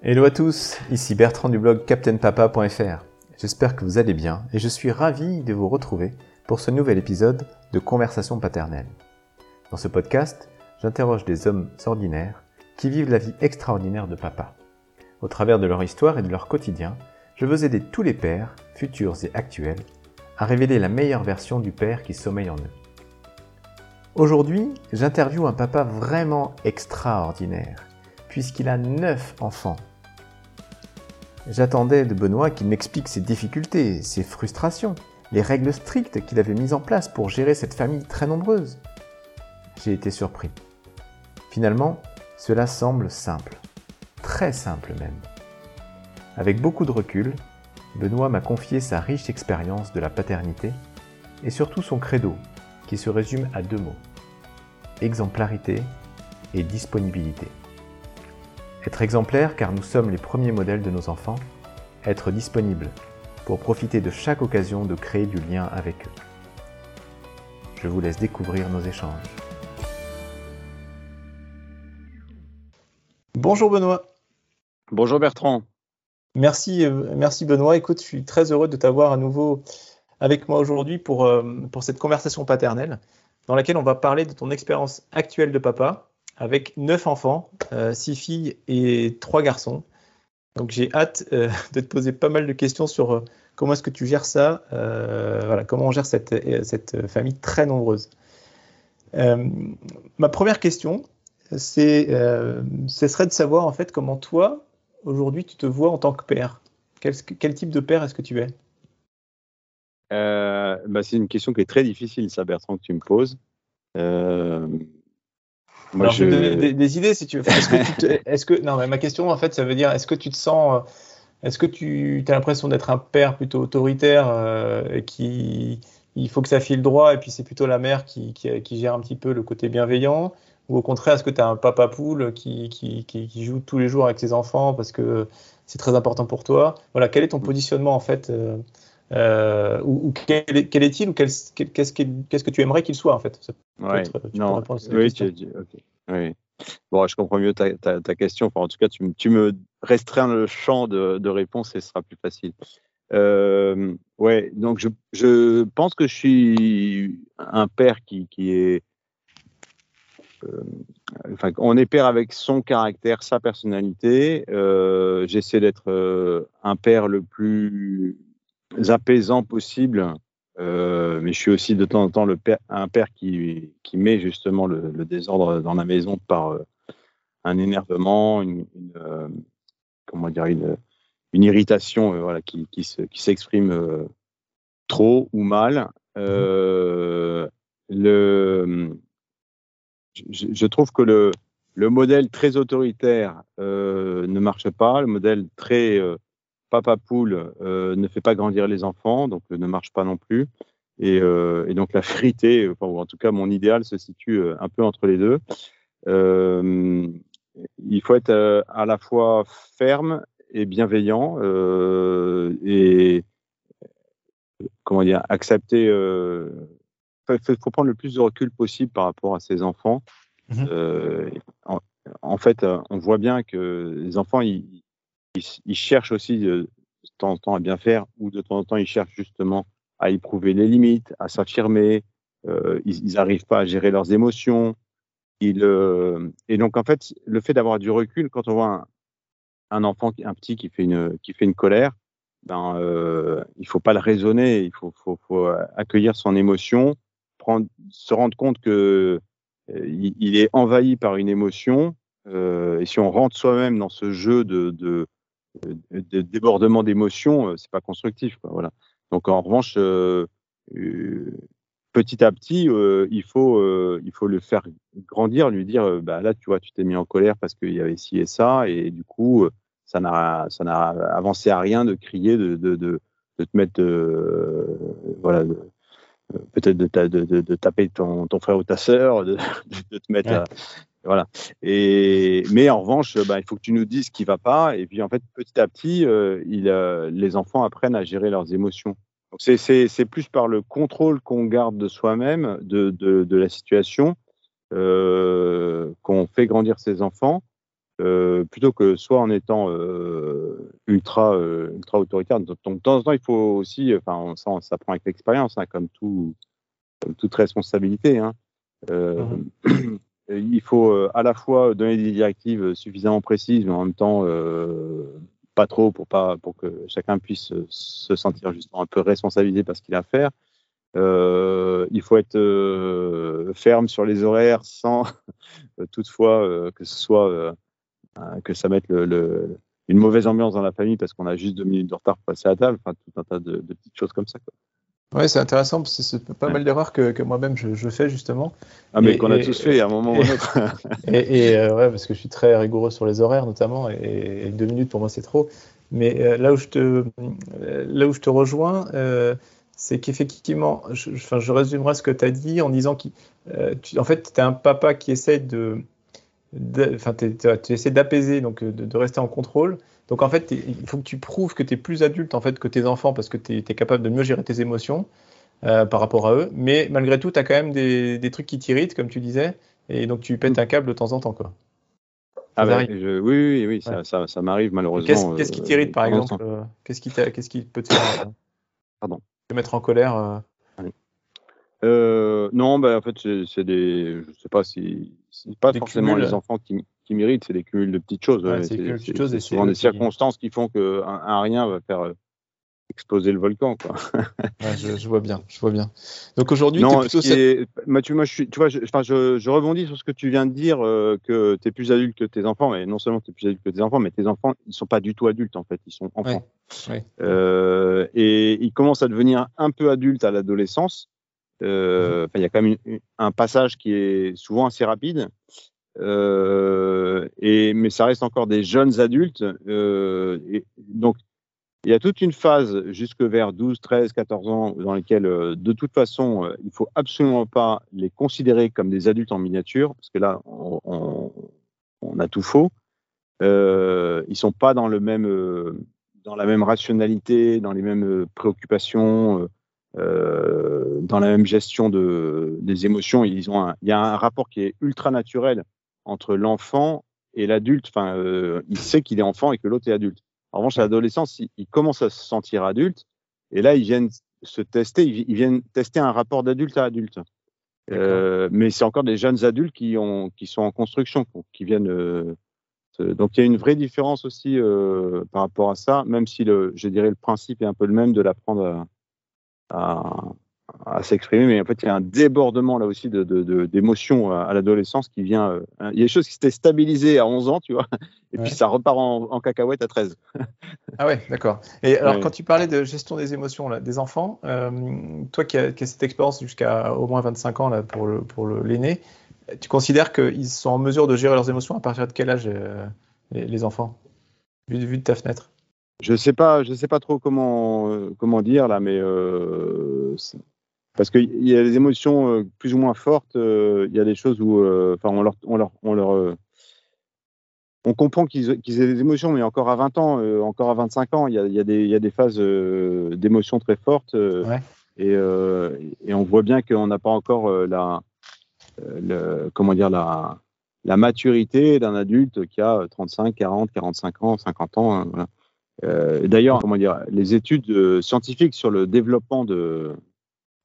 Hello à tous, ici Bertrand du blog captainpapa.fr. J'espère que vous allez bien et je suis ravi de vous retrouver pour ce nouvel épisode de Conversation paternelle. Dans ce podcast, j'interroge des hommes ordinaires qui vivent la vie extraordinaire de papa. Au travers de leur histoire et de leur quotidien, je veux aider tous les pères, futurs et actuels, à révéler la meilleure version du père qui sommeille en eux. Aujourd'hui, j'interviewe un papa vraiment extraordinaire, puisqu'il a neuf enfants J'attendais de Benoît qu'il m'explique ses difficultés, ses frustrations, les règles strictes qu'il avait mises en place pour gérer cette famille très nombreuse. J'ai été surpris. Finalement, cela semble simple, très simple même. Avec beaucoup de recul, Benoît m'a confié sa riche expérience de la paternité et surtout son credo, qui se résume à deux mots. Exemplarité et disponibilité. Être exemplaire car nous sommes les premiers modèles de nos enfants. Être disponible pour profiter de chaque occasion de créer du lien avec eux. Je vous laisse découvrir nos échanges. Bonjour Benoît. Bonjour Bertrand. Merci, euh, merci Benoît. Écoute, je suis très heureux de t'avoir à nouveau avec moi aujourd'hui pour, euh, pour cette conversation paternelle dans laquelle on va parler de ton expérience actuelle de papa, avec neuf enfants, euh, six filles et trois garçons. Donc j'ai hâte euh, de te poser pas mal de questions sur euh, comment est-ce que tu gères ça, voilà, comment on gère cette, cette famille très nombreuse. ma première question, c'est, ce serait de savoir en fait comment toi, aujourd'hui, tu te vois en tant que père. Quel, type de père est-ce que tu es? Bah, C'est une question qui est très difficile, ça, Bertrand, que tu me poses. Moi, je... des, idées si tu veux. Est-ce que, non, mais ma question en fait, ça veut dire, est-ce que tu te sens, euh, est-ce que tu as l'impression d'être un père plutôt autoritaire euh, et qui, il faut que ça file droit et puis c'est plutôt la mère qui, qui, gère un petit peu le côté bienveillant? Ou au contraire, est-ce que tu as un papa poule qui, qui, qui, joue tous les jours avec ses enfants parce que c'est très important pour toi? Voilà, quel est ton positionnement en fait euh, ou, quel, est-il ou qu'est-ce que tu aimerais qu'il soit en fait? Ouais, non, oui, tu, oui. Bon, je comprends mieux ta, ta, question. Enfin, en tout cas, tu, tu, me restreins le champ de, de, réponse et ce sera plus facile. Euh, ouais, donc je, je, pense que je suis un père qui, qui est. Euh, enfin, on est père avec son caractère, sa personnalité. Euh, J'essaie d'être euh, un père le plus apaisant possible euh, mais je suis aussi de temps en temps le père, un père qui, qui met justement le, le, désordre dans la maison par euh, un énervement, une, une euh, comment dire, une, une irritation, voilà, qui, qui s'exprime euh, trop ou mal. le, je, je, trouve que le, le modèle très autoritaire ne marche pas, le modèle très papa poule euh, ne fait pas grandir les enfants, donc euh, ne marche pas non plus. Et, euh, et donc la vérité, enfin, ou en tout cas mon idéal, se situe un peu entre les deux. il faut être à la fois ferme et bienveillant et comment dire accepter. Il faut, prendre le plus de recul possible par rapport à ses enfants. Mmh en, en, fait, on voit bien que les enfants, ils, ils, cherchent aussi de, temps en temps à bien faire ou de temps en temps ils cherchent justement à éprouver les limites, à s'affirmer. Euh, ils n'arrivent pas à gérer leurs émotions. Ils, euh, et donc en fait, le fait d'avoir du recul, quand on voit un, enfant, un petit qui fait une, qui fait une colère, ben, euh, il faut pas le raisonner, il faut, faut, accueillir son émotion, prendre, se rendre compte que euh, il, est envahi par une émotion. Euh, et si on rentre soi-même dans ce jeu de, de débordement d'émotions, euh, c'est pas constructif. Quoi, voilà. Donc en revanche, euh, euh, petit à petit, il faut il faut le faire grandir, lui dire bah là tu vois tu t'es mis en colère parce qu'il y avait ci et ça et du coup ça n'a ça n'a avancé à rien de crier, de de, de, de te mettre voilà peut-être de, de, de, taper ton, ton frère ou ta sœur, de, te mettre à, voilà. Et, mais en revanche, bah, il faut que tu nous dises ce qui va pas. Et puis, en fait, petit à petit, euh, il, euh, les enfants apprennent à gérer leurs émotions. C'est plus par le contrôle qu'on garde de soi-même, de, de, de, la situation, euh, qu'on fait grandir ses enfants. plutôt que soit en étant ultra, ultra autoritaire. Donc, de temps en temps, il faut aussi, enfin, ça, ça prend avec l'expérience, hein, comme, tout, comme toute responsabilité. Hein. Mhm. il faut à la fois donner des directives suffisamment précises, mais en même temps pas trop pour pas pour que chacun puisse se sentir justement un peu responsabilisé parce qu'il a à faire. Euh, il faut être euh, ferme sur les horaires sans toutefois que ce soit que ça mette une mauvaise ambiance dans la famille parce qu'on a juste deux minutes de retard pour passer à table. Enfin, tout un tas de, petites choses comme ça. Oui, c'est intéressant parce que c'est pas mal d'erreurs que, que moi-même je, fais justement. Ah, mais qu'on a tous fait à un moment ou à un autre. et, euh, ouais, parce que je suis très rigoureux sur les horaires notamment, et, deux minutes pour moi c'est trop. Mais euh, là, où je te, là où je te rejoins, euh, c'est qu'effectivement, je, je, je, résumerai ce que tu as dit en disant qu'en fait, tu es un papa qui essaie de. Enfin, tu essaies d'apaiser, donc de, de, rester en contrôle. Donc en fait, il faut que tu prouves que tu es plus adulte en fait que tes enfants parce que tu es, capable de mieux gérer tes émotions euh, par rapport à eux. Mais malgré tout, tu as quand même des, des trucs qui t'irritent, comme tu disais, et donc tu pètes mm. un câble de temps en temps. Quoi. Ah bah, oui, oui, oui, ça, ça, ça m'arrive malheureusement. Qu'est-ce qui t'irrite par euh, exemple euh, Qu'est-ce qui, qu'est-ce qui, peut te faire Pardon. te mettre en colère Non, bah, en fait, c'est des. Je sais pas si. C'est pas forcément les enfants qui, qui méritent, c'est des cumuls de petites choses. c'est souvent des circonstances qui font qu'un un rien va faire euh, exploser le volcan. Quoi. je, vois bien, je vois bien. Donc aujourd'hui, plutôt Mathieu, moi, je suis, tu vois, je, je, je, rebondis sur ce que tu viens de dire, euh, que tu es plus adulte que tes enfants, et non seulement tu es plus adulte que tes enfants, mais tes enfants, ils sont pas du tout adultes en fait, ils sont enfants. Euh, et ils commencent à devenir un peu adultes à l'adolescence. Mhm. Il y a quand même un passage qui est souvent assez rapide. Euh, et, mais ça reste encore des jeunes adultes. Euh, et donc, il y a toute une phase jusque vers 12, 13, 14 ans dans lesquelles, euh, de toute façon, euh, il faut absolument pas les considérer comme des adultes en miniature, parce que là, on, on, on a tout faux. Euh, ils sont pas dans le même, dans la même rationalité, dans les mêmes préoccupations, dans la même gestion de, des émotions. Ils ont il y a un rapport qui est ultra naturel entre l'enfant et l'adulte. Enfin, euh, il sait qu'il est enfant et que l'autre est adulte. En revanche, à l'adolescence, il, commence à se sentir adulte. Et là, ils viennent se tester, ils, viennent tester un rapport d'adulte à adulte. Euh, mais c'est encore des jeunes adultes qui, ont, qui sont en construction, qui viennent. Euh, donc il y a une vraie différence aussi par rapport à ça, même si le, je dirais le principe est un peu le même de l'apprendre à, à s'exprimer, mais en fait, il y a un débordement là aussi d'émotions de, de, à, l'adolescence qui vient. Euh, il y a des choses qui s'étaient stabilisées à 11 ans, tu vois, et puis ça repart en, cacahuète à 13. ah ouais, d'accord. Et alors, quand tu parlais de gestion des émotions là, des enfants, euh, toi qui as, cette expérience jusqu'à au moins 25 ans là, pour l'aîné, pour le, tu considères qu'ils sont en mesure de gérer leurs émotions à partir de quel âge euh, les, enfants, vu, vu de ta fenêtre? Je sais pas, je sais pas trop comment comment dire là, mais euh, parce qu'il y a des émotions euh, plus ou moins fortes. Euh, il y a des choses où, euh, enfin, on leur, on leur, on leur on comprend qu'ils aient des émotions, mais encore à 20 ans, encore à 25 ans, il y a, il y a, des, il y a des, phases d'émotions très fortes. Et, et, on voit bien qu'on n'a pas encore la, le, comment dire, la, la maturité d'un adulte qui a 35, 40, 45 ans, 50 ans. Hein, d'ailleurs, comment dire, les études scientifiques sur le développement de,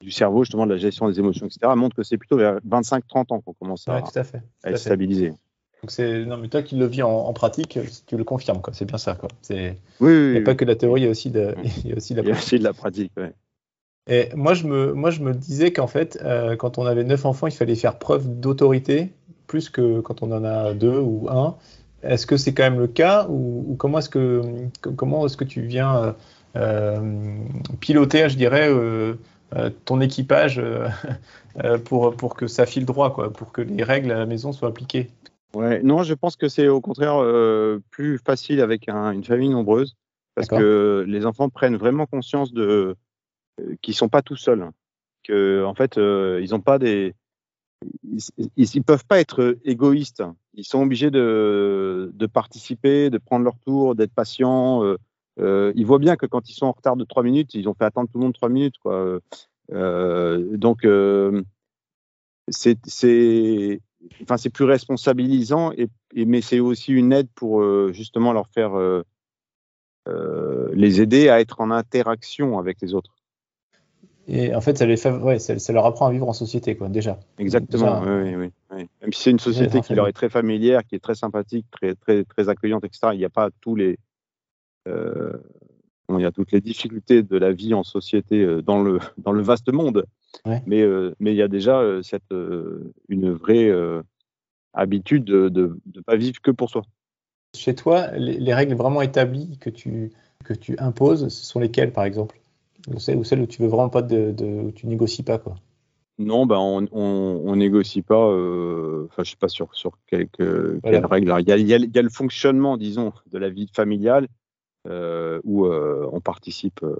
du cerveau, justement, de la gestion des émotions, etc., montre que c'est plutôt vers 25-30 ans qu'on commence à, être stabilisé. Donc c'est non mais toi qui le vis en, pratique, tu le confirmes quoi. C'est bien ça quoi. C'est oui, il n'y a pas que la théorie, il y a aussi de, il y a aussi de la pratique. Il y a aussi de la pratique. Ouais. Et moi je me moi je me disais qu'en fait euh, quand on avait neuf enfants, il fallait faire preuve d'autorité plus que quand on en a deux ou un. Est-ce que c'est quand même le cas ou, comment est-ce que comment est-ce que tu viens euh, euh piloter, je dirais, euh, euh, ton équipage pour, pour que ça file droit, quoi, pour que les règles à la maison soient appliquées? Ouais, non, je pense que c'est au contraire plus facile avec une famille nombreuse parce que les enfants prennent vraiment conscience de qu'ils sont pas tout seuls, que en fait ils ont pas des ils, ils, peuvent pas être égoïstes. Ils sont obligés de, participer, de prendre leur tour, d'être patients. Euh, euh, ils voient bien que quand ils sont en retard de trois minutes, ils ont fait attendre tout le monde trois minutes. Euh, donc, c'est plus responsabilisant mais c'est aussi une aide pour justement leur faire les aider à être en interaction avec les autres. Et en fait, ça, les ouais, ça, ça leur apprend à vivre en société, quoi, déjà. Exactement, Déjà, oui, oui, oui. Même si c'est une société qui leur est très familière, qui est très sympathique, très, très, très accueillante, etc., il n'y a pas tous les. euh, bon, il y a toutes les difficultés de la vie en société euh, dans le, dans le vaste monde. Ouais. Mais, euh, mais il y a déjà euh, cette, une vraie habitude de ne pas vivre que pour soi. Chez toi, les, les règles vraiment établies que tu, que tu imposes, ce sont lesquelles, par exemple? Ou celles où tu veux vraiment pas de, de où tu négocies pas, quoi. Non, ben on, on, on négocie pas. euh, Enfin, je sais pas sur sur quelques, Voilà. quelles règles. Il y, a, il y a- il y a le fonctionnement, disons, de la vie familiale euh, où euh, on participe. euh,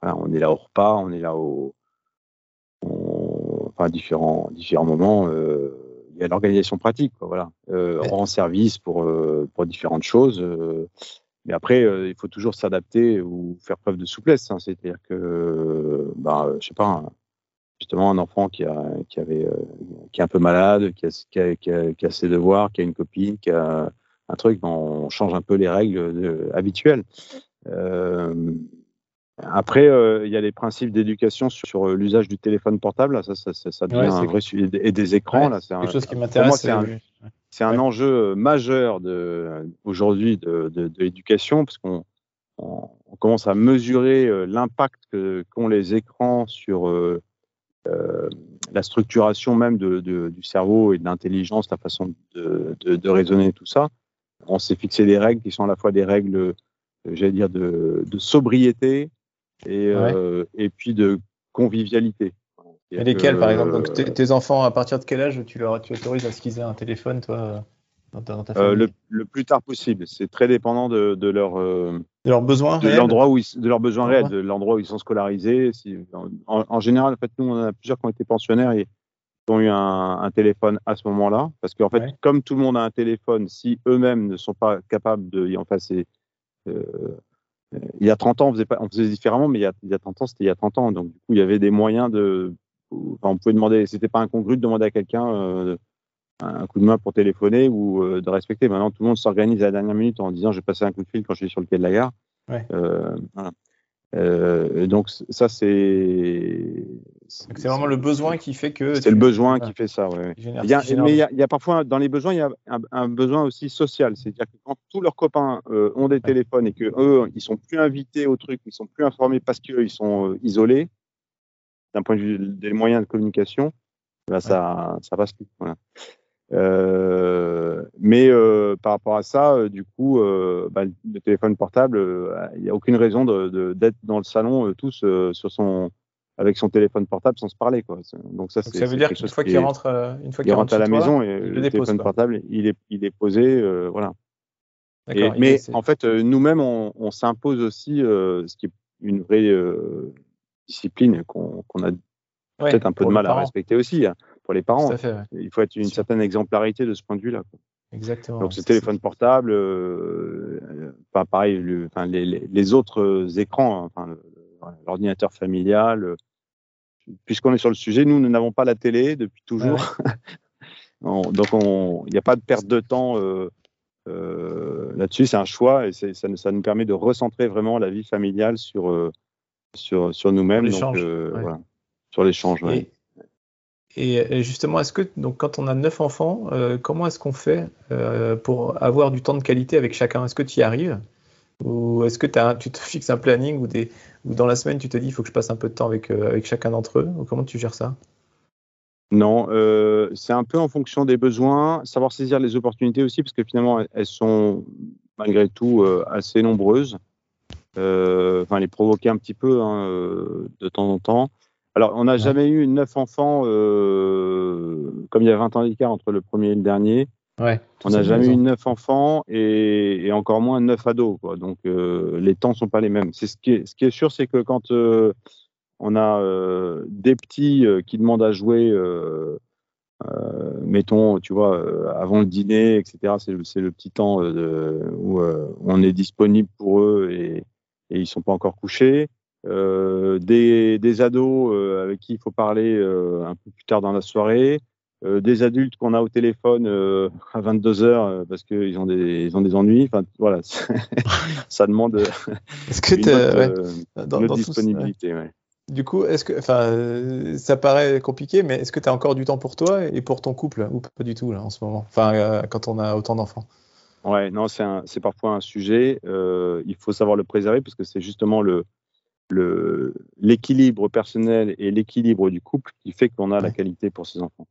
voilà, on est là au repas, on est là au, on- enfin, à différents différents moments. euh, il y a l'organisation pratique, quoi, voilà. Euh, on rend service pour euh, pour différentes choses. Euh, mais après, euh, il faut toujours s'adapter ou faire preuve de souplesse. hein. C'est-à-dire que, bah, je sais pas. un- justement un enfant qui a qui avait euh, qui est un peu malade, qui a, qui, a, qui, a, qui a ses devoirs, qui a une copine, qui a un truc, ben, on change un peu les règles de- habituelles. Euh, après, euh, il y a les principes d'éducation sur, sur, euh, l'usage du téléphone portable. Là, ça, ça, ça, devient Ouais, un vrai sujet et des écrans. Ouais, là, c'est un- Quelque chose qui m'intéresse. C'est un, euh, Ouais. enjeu euh, majeur de, aujourd'hui de, de, de l'éducation, parce qu'on on, on commence à mesurer euh, l'impact qu'ont les écrans sur euh, euh, la structuration même de, de- du cerveau et de l'intelligence, la façon de, de, raisonner, tout ça. On s'est fixé des règles qui sont à la fois des règles, euh, j'allais dire, de, sobriété et, euh, et puis de convivialité. Et lesquelles, par exemple? Euh, Donc, tes, tes enfants, à partir de quel âge tu leur tu autorises à ce qu'ils aient un téléphone, toi, dans ta, Euh, le, le plus tard possible. C'est très dépendant de, de leur euh, De leurs besoins de l'endroit où ils, de leurs besoins Ouais. réels, de l'endroit où ils sont scolarisés. Si, en, en général, en fait, nous on a plusieurs qui ont été pensionnaires et qui ont eu un, un téléphone à ce moment-là, parce qu'en fait, Ouais. comme tout le monde a un téléphone, si eux-mêmes ne sont pas capables de y en passer. Euh, il y a 30 ans, on faisait, pas, on faisait différemment, mais il y, a, il y a 30 ans, c'était il y a 30 ans. Donc, du coup, il y avait des moyens de. Enfin, on pouvait demander, c'était pas incongru de demander à quelqu'un euh, un coup de main pour téléphoner ou euh, de respecter. Maintenant, tout le monde s'organise à la dernière minute en disant je vais passer un coup de fil quand je suis sur le quai de la gare. Ouais. Euh, voilà. Euh, donc, ça, c'est. C'est vraiment le besoin qui fait que. C'est le besoin qui fait ça, ouais. Il y a- mais il y, a, il y a parfois, dans les besoins, il y a un, un besoin aussi social. C'est-à-dire que quand tous leurs copains euh, ont des téléphones et que eux, ils sont plus invités au truc, ils sont plus informés parce qu'ils sont euh, isolés, d'un point de vue des moyens de communication, bah, ça, ça passe plus. Voilà. Euh, mais euh, par rapport à ça, euh, du coup, bah, le téléphone portable, il n'y a aucune raison de- de- d'être dans le salon tous sur son, avec son téléphone portable sans se parler. Quoi. Donc ça, Donc, ça veut dire qu'une fois qui qu'il rentre, une fois il qu'il rentre à la toi, maison et le téléphone portable, il est, il est posé, voilà. Et- mais est- en fait, nous-mêmes, on, on s'impose aussi ce qui est une vraie discipline qu'on a ouais, peut-être un peu de mal à respecter aussi hein, pour les parents. Fait, ouais. Il faut être une certaine exemplarité de ce point de vue-là. exactement. Donc, ce téléphone portable, euh, euh, pas pareil, le- enfin, les, les- les autres euh, écrans, hein, enfin, l'ordinateur familial. Puisqu'on est sur le sujet, nous, nous n'avons pas la télé depuis toujours. On- donc, on- il n'y a pas de perte de temps euh, euh, là-dessus. C'est un choix et ça, nous- ça nous permet de recentrer vraiment la vie familiale sur, sur, sur nous-mêmes. Sur Donc, l'échange, euh, ouais. voilà, sur l'échange. ouais. Et, justement, est-ce que donc quand on a neuf enfants, euh, comment est-ce qu'on fait euh, pour avoir du temps de qualité avec chacun? Est-ce que tu y arrives? Ou est-ce que as tu te fixes un planning ou, des, ou dans la semaine tu te dis il faut que je passe un peu de temps avec, avec chacun d'entre eux? Ou comment tu gères ça? Non, euh, c'est un peu en fonction des besoins, savoir saisir les opportunités aussi, parce que finalement, elles- elles sont malgré tout euh, assez nombreuses. Euh, Enfin, les provoquer un petit peu hein, euh, de temps en temps. Alors, on n'a Ouais. jamais eu neuf enfants, euh, comme il y a 20 ans d'écart entre le premier et le dernier. Ouais. On n'a jamais eu neuf enfants et, et encore moins neuf ados. Quoi. Donc, euh, les temps sont pas les mêmes. C'est ce qui est, ce qui est sûr, c'est que quand euh, on a euh, des petits euh, qui demandent à jouer, euh, euh, mettons, tu vois, euh, avant le dîner, etc. C'est le, petit temps où euh, on est disponible pour eux et, et ils sont pas encore couchés. Euh, des, des ados euh, avec qui il faut parler euh, un peu plus tard dans la soirée. des adultes qu'on a au téléphone à 22 heures parce qu'ils ont des ils ont des ennuis. Enfin voilà, ça demande Est-ce que une autre, ouais. Dans- une dans autre tout- disponibilité. ouais. Du coup, est-ce que, enfin, ça paraît compliqué, mais est-ce que tu as encore du temps pour toi et pour ton couple ou pas du tout là en ce moment? Enfin, euh, quand on a autant d'enfants. Ouais, non, c'est parfois un sujet. euh, il faut savoir le préserver parce que c'est justement le l'équilibre personnel et l'équilibre du couple qui fait qu'on a la qualité pour ses enfants.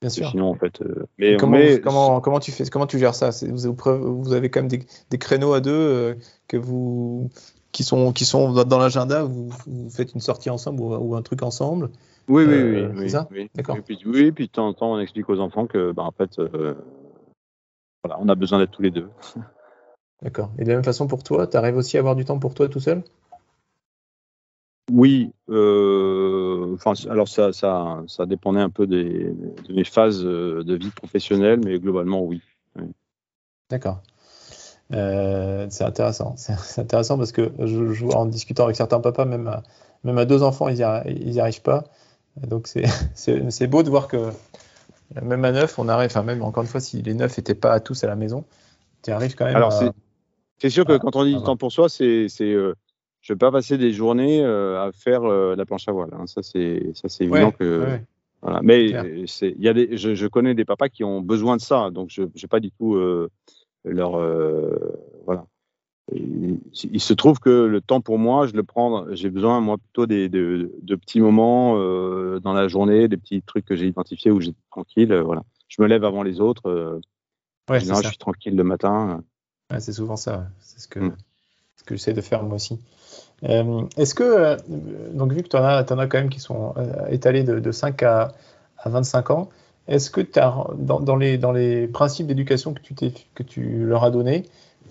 Bien sûr. Sinon, en fait, euh, mais, comment, mais- comment, comment tu fais, comment tu gères ça? Vous, avez quand même des, des créneaux à deux euh, que vous, qui sont, qui sont dans l'agenda, vous, vous faites une sortie ensemble ou, ou un truc ensemble? oui, oui, euh, oui, c'est oui, ça? oui. D'accord. Et puis, oui, puis de temps en temps, on explique aux enfants que, bah, en fait, voilà, on a besoin d'être tous les deux. D'accord. Et de la même façon pour toi, tu arrives aussi à avoir du temps pour toi tout seul? Oui, euh, enfin, alors ça, ça, ça dépendait un peu des, de mes phases euh, de vie professionnelle, mais globalement, oui. D'accord. Euh, c'est intéressant. C'est intéressant parce que je, je en discutant avec certains papas, même à, même à deux enfants, ils n'y arrivent pas. Donc c'est beau de voir que même à neuf, on arrive, enfin même encore une fois, si les neuf n'étaient pas à tous à la maison, tu arrives quand même Alors, à- c'est sûr que Ah, quand on dit ah du temps pour soi, c'est, euh, je ne vais pas passer des journées euh, à faire euh, la planche à voile. hein. Ça, c'est, ça, c'est Ouais, évident que. ouais, ouais. Voilà. Mais c'est, y a des, je, je connais des papas qui ont besoin de ça, donc je n'ai pas du tout leur. voilà. Il, se trouve que le temps pour moi, je le prends. J'ai besoin, moi, plutôt des, de, de petits moments euh, dans la journée, des petits trucs que j'ai identifiés où j'étais tranquille. euh, voilà. Je me lève avant les autres. euh, en Ouais, je suis tranquille le matin. Ouais, c'est souvent ça. C'est ce que, Mm. ce que j'essaie de faire moi aussi. Euh, Est-ce que, euh, donc vu que tu en as, t'en as quand même qui sont euh, étalés de, de 5 à, à 25 ans, est-ce que as, dans, dans les, dans les principes d'éducation que tu, que tu leur as donnés,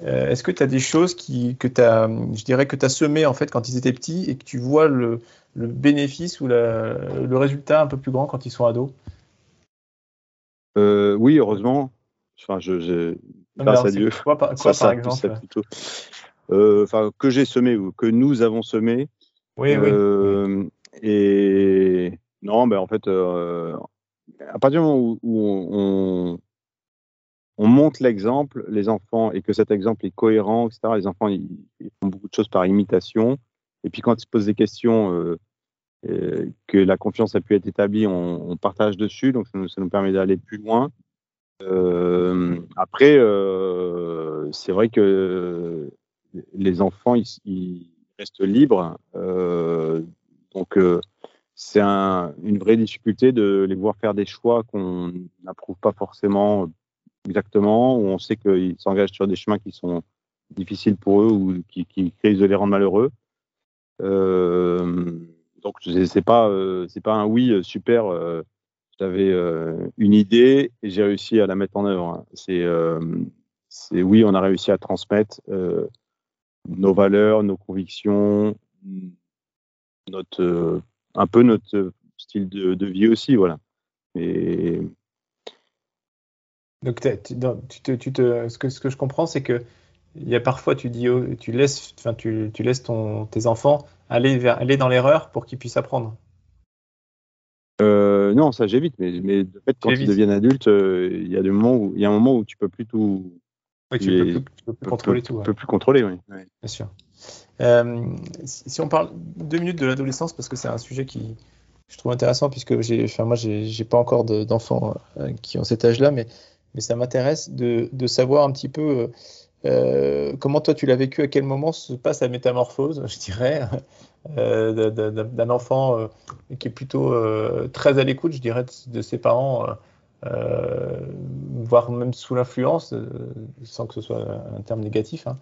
euh, est-ce que tu as des choses qui, que tu as, je dirais que tu as semées en fait quand ils étaient petits et que tu vois le, le bénéfice ou la- le résultat un peu plus grand quand ils sont ados? Euh, oui, heureusement. Enfin, je, je- grâce à Dieu. Quoi, par, Ça, quoi, ça, par tout exemple? ça, plutôt. Euh, Enfin, que j'ai semé ou que nous avons semé. Oui, oui. Et non, ben en fait, à partir du moment où, où on, on montre l'exemple, les enfants, et que cet exemple est cohérent, etc., les enfants, ils, font beaucoup de choses par imitation. Et puis quand ils se posent des questions, euh, euh, que la confiance a pu être établie, on, on partage dessus, donc ça nous, permet d'aller plus loin. Euh, après, euh, c'est vrai que les enfants, ils, restent libres. Euh, donc, c'est un, une vraie difficulté de les voir faire des choix qu'on n'approuve pas forcément exactement, où on sait qu'ils s'engagent sur des chemins qui sont difficiles pour eux ou qui, risquent de les rendre malheureux. Euh, donc, c'est pas, euh, c'est pas un oui euh, super. J'avais une idée et j'ai réussi à la mettre en œuvre. C'est, c'est oui, on a réussi à transmettre nos valeurs, nos convictions, notre, un peu notre style de, de vie aussi, voilà. Et Donc, t'as- tu, dans- tu te, tu te- ce que, ce que je comprends, c'est que il y a parfois, tu dis, tu laisses, enfin, tu, tu laisses ton, tes enfants aller vers, aller dans l'erreur pour qu'ils puissent apprendre. euh, non, ça j'évite, mais, mais de fait, quand ils deviennent adultes, euh, il y a des moments où il y a un moment où tu peux plus tout, Oui, tu Les- peux plus, tu peux plus contrôler tout. tu ouais, peux plus contrôler, oui. Bien sûr. Euh, si, si on parle deux minutes de l'adolescence, parce que c'est un sujet qui je trouve intéressant, puisque j'ai, enfin, moi, j'ai, pas encore de- d'enfants qui ont cet âge-là, mais, mais ça m'intéresse de, savoir un petit peu. euh, euh, comment toi tu l'as vécu, à quel moment se passe la métamorphose, je dirais, euh, d'un enfant qui est plutôt très à l'écoute, je dirais, de, ses parents, voire même sous l'influence, sans que ce soit un terme négatif, hein,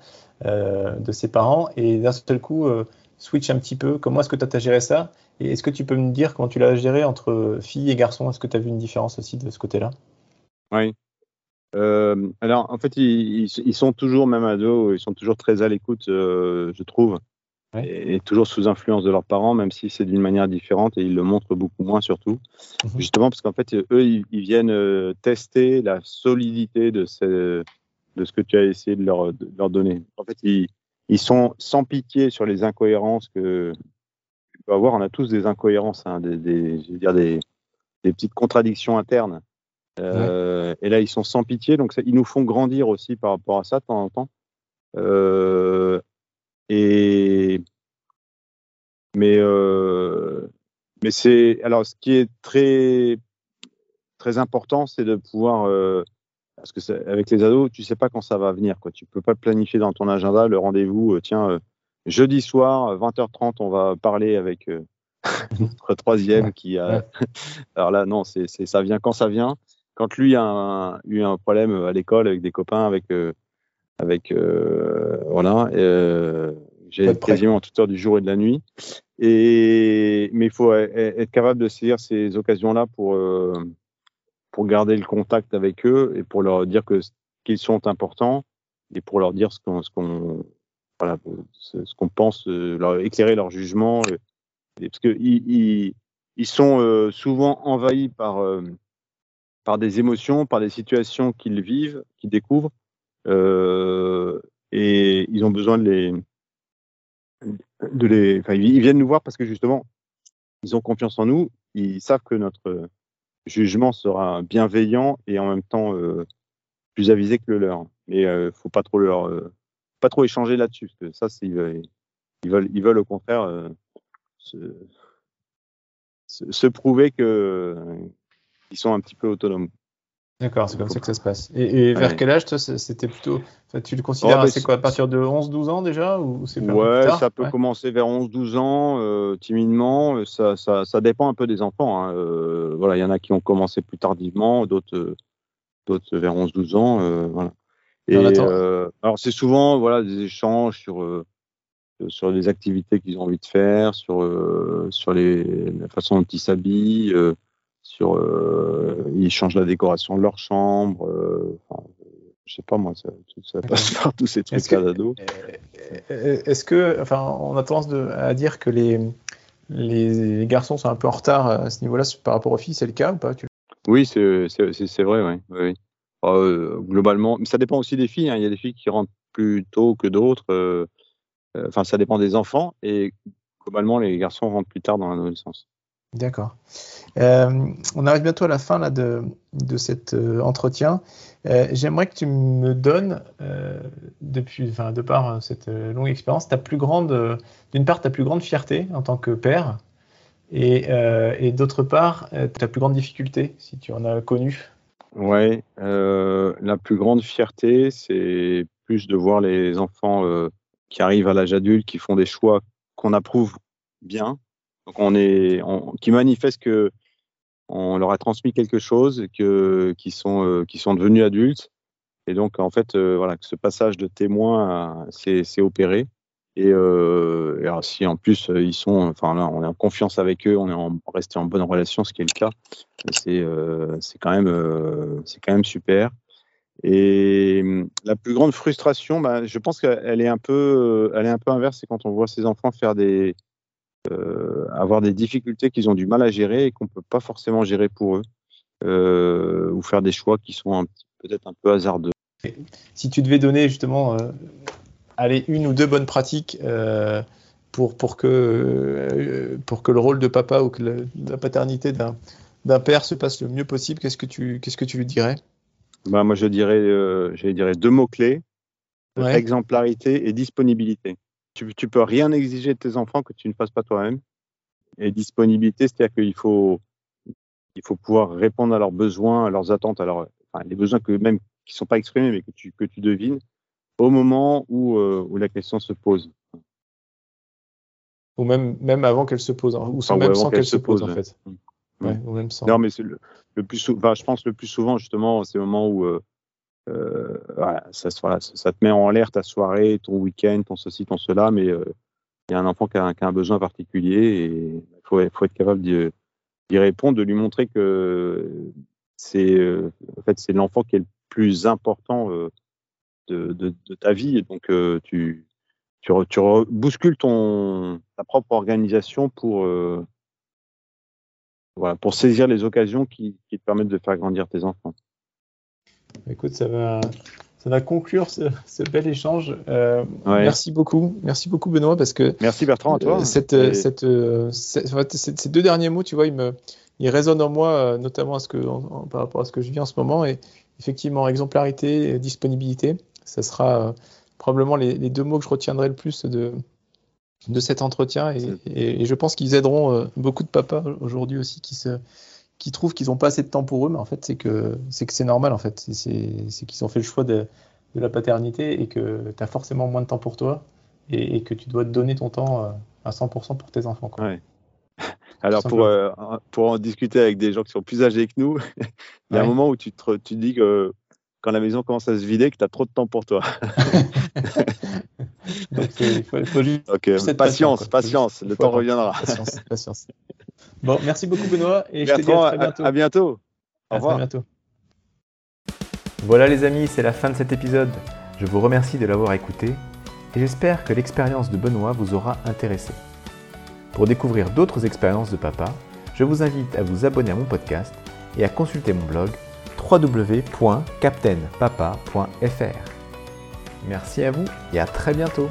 de ses parents, et d'un seul coup, switch un petit peu. Comment est-ce que tu as géré ça? Et est-ce que tu peux me dire comment tu l'as géré entre filles et garçons? Est-ce que tu as vu une différence aussi de ce côté-là? Oui. Euh, alors, en fait, ils, sont toujours, même ados, ils sont toujours très à l'écoute, euh, je trouve, Ouais. et, et toujours sous influence de leurs parents, même si c'est d'une manière différente, et ils le montrent beaucoup moins, surtout. Mhm. Justement, parce qu'en fait, eux, ils, ils viennent euh, tester la solidité de ce, de ce que tu as essayé de leur, de leur donner. En fait, ils, ils sont sans pitié sur les incohérences que tu peux avoir. On a tous des incohérences, hein, des, des- je veux dire des, des petites contradictions internes. Euh, Et là, ils sont sans pitié, donc ça, ils nous font grandir aussi par rapport à ça de temps en temps. Euh, et mais euh, mais c'est alors ce qui est très très important, c'est de pouvoir euh, parce que avec les ados, tu sais pas quand ça va venir quoi. Tu peux pas planifier dans ton agenda le rendez-vous. euh, tiens, euh, jeudi soir 20h30, on va parler avec notre troisième qui a. Alors là, non, c'est ça vient quand ça vient. Quand lui a un- eu un problème à l'école avec des copains, avec euh, avec euh, voilà. euh, j'ai quasiment toute heure du jour et de la nuit. Et mais il faut e- e- être capable de saisir ces occasions-là pour euh, pour garder le contact avec eux et pour leur dire que qu'ils sont importants et pour leur dire ce qu'on ce qu'on voilà ce, qu'on pense, leur éclairer leur jugement parce que ils, ils, ils sont euh, souvent envahis par euh, par des émotions, par des situations qu'ils vivent, qu'ils découvrent euh, et ils ont besoin de les de les enfin, ils viennent nous voir parce que justement ils ont confiance en nous, ils savent que notre jugement sera bienveillant et en même temps euh, plus avisé que le leur. Mais euh, faut pas trop leur euh, pas trop échanger là-dessus parce que ça c'est ils veulent ils veulent, au contraire euh, se, se, se prouver que ils sont un petit peu autonomes. D'accord, c'est comme ça que ça se passe. Et, et vers Ouais. quel âge, toi, c'était plutôt. enfin, tu le considères Oh, bah, c'est quoi, à partir de 11-12 ans déjà ou c'est Ouais, ça peut Ouais. commencer vers 11-12 ans, euh, timidement. euh, Ça, ça, ça dépend un peu des enfants. hein. Euh, voilà, il y en a qui ont commencé plus tardivement, d'autres, euh, d'autres vers 11-12 ans. voilà. Et alors c'est souvent voilà des échanges sur sur les activités qu'ils ont envie de faire, sur sur les la façon dont ils s'habillent, sur euh, ils changent la décoration de leur chambre. euh, enfin, je sais pas moi, ça, ça passe par tous ces trucs que- là d'ado. Euh, Est-ce que, enfin, on a tendance de- à dire que les, les, les garçons sont un peu en retard à ce niveau-là par rapport aux filles, c'est le cas ou pas tu- Oui, c'est c'est- vrai, oui. Euh, globalement, mais ça dépend aussi des filles. hein. Il y a des filles qui rentrent plus tôt que d'autres. euh, euh, Enfin, ça dépend des enfants. Et globalement, les garçons rentrent plus tard dans l'adolescence. D'accord. Euh, on arrive bientôt à la fin de, cet euh, entretien. Euh, J'aimerais que tu me donnes, depuis, de par cette longue expérience, ta plus grande, d'une part, ta plus grande fierté en tant que père, et, et d'autre part, ta plus grande difficulté, si tu en as connu. Euh, la plus grande fierté, c'est plus de voir les enfants qui arrivent à l'âge adulte, qui font des choix qu'on approuve bien, donc on est, on- qui manifestent que on leur a transmis quelque chose, que qui sont euh, qui sont devenus adultes, et donc en fait euh, voilà ce passage de témoin euh, s'est opéré. Et, euh, et alors, si en plus euh, ils sont, enfin là, on est en confiance avec eux, on est en, resté en bonne relation, ce qui est le cas, c'est euh, c'est quand même c'est quand même super. Et la plus grande frustration, bah, je pense qu'elle est un peu elle est un peu inverse, c'est quand on voit ces enfants faire des avoir des difficultés qu'ils ont du mal à gérer et qu'on peut pas forcément gérer pour eux, euh, ou faire des choix qui sont peut-être un peu hasardeux. Si tu devais donner justement, euh, allez, une ou deux bonnes pratiques euh, pour, pour, que, euh, pour que le rôle de papa ou que le- la paternité d'un père se passe le mieux possible, qu'est-ce que tu, qu'est-ce que tu lui dirais? Bah, moi, je dirais, euh, je dirais deux mots clés Ouais. exemplarité et disponibilité. Tu, tu peux rien exiger de tes enfants que tu ne fasses pas toi-même. Et disponibilité, c'est-à-dire qu'il faut, il faut pouvoir répondre à leurs besoins, à leurs attentes, à leurs, enfin, les besoins que même qui sont pas exprimés, mais que tu, que tu devines au moment où, euh, où la question se pose. Ou même, même avant qu'elle se pose, hein, ou sans, Enfin, même sans qu'elle se se pose, pose, en fait. Ouais, ou même sans. Non, mais le, le plus souvent, je pense le plus souvent, justement, c'est le moment où euh, euh, voilà, ça, ça, te met en l'air ta soirée, ton week-end, ton ceci, ton cela, mais euh, il y a un enfant qui a, qui a un besoin particulier et il faut, faut être capable d'y répondre, de lui montrer que c'est euh, en fait, c'est l'enfant qui est le plus important euh, de, de, de ta vie. Et donc, euh, tu, tu, re- tu bouscules ton, ta propre organisation pour, voilà, pour saisir les occasions qui, qui te permettent de faire grandir tes enfants. Écoute, ça va, ça va conclure ce, ce bel échange. Euh, Ouais. Merci beaucoup, merci beaucoup Benoît, parce que Merci Bertrand, à toi. Euh, cette, Et- cette, euh, cette- ces- deux derniers mots, tu vois, ils me, il résonne en moi, notamment à ce que, par rapport à ce que je vis en ce moment. Et effectivement, exemplarité, disponibilité, ça sera probablement les, deux mots que je retiendrai le plus de, de cet entretien. Et, je pense qu'ils aideront beaucoup de papas aujourd'hui aussi qui se qui trouvent qu'ils n'ont pas assez de temps pour eux, mais en fait, c'est que c'est que c'est normal, en fait. C'est qu'ils ont fait le choix de, de la paternité et que tu as forcément moins de temps pour toi et, que tu dois te donner ton temps euh, à 100% pour tes enfants. Quoi. Alors, pour, euh, pour en discuter avec des gens qui sont plus âgés que nous, il y a un moment où tu te, tu dis que quand la maison commence à se vider, que tu as trop de temps pour toi. Donc, il faut, faut juste patience, patience, le temps reviendra. Patience, patience. Bon, merci beaucoup Benoît et je te dis à très bientôt. À, bientôt. Au revoir. À bientôt. Voilà les amis, c'est la fin de cet épisode. Je vous remercie de l'avoir écouté et j'espère que l'expérience de Benoît vous aura intéressé. Pour découvrir d'autres expériences de papa, je vous invite à vous abonner à mon podcast et à consulter mon blog www.captainpapa.fr. Merci à vous et à très bientôt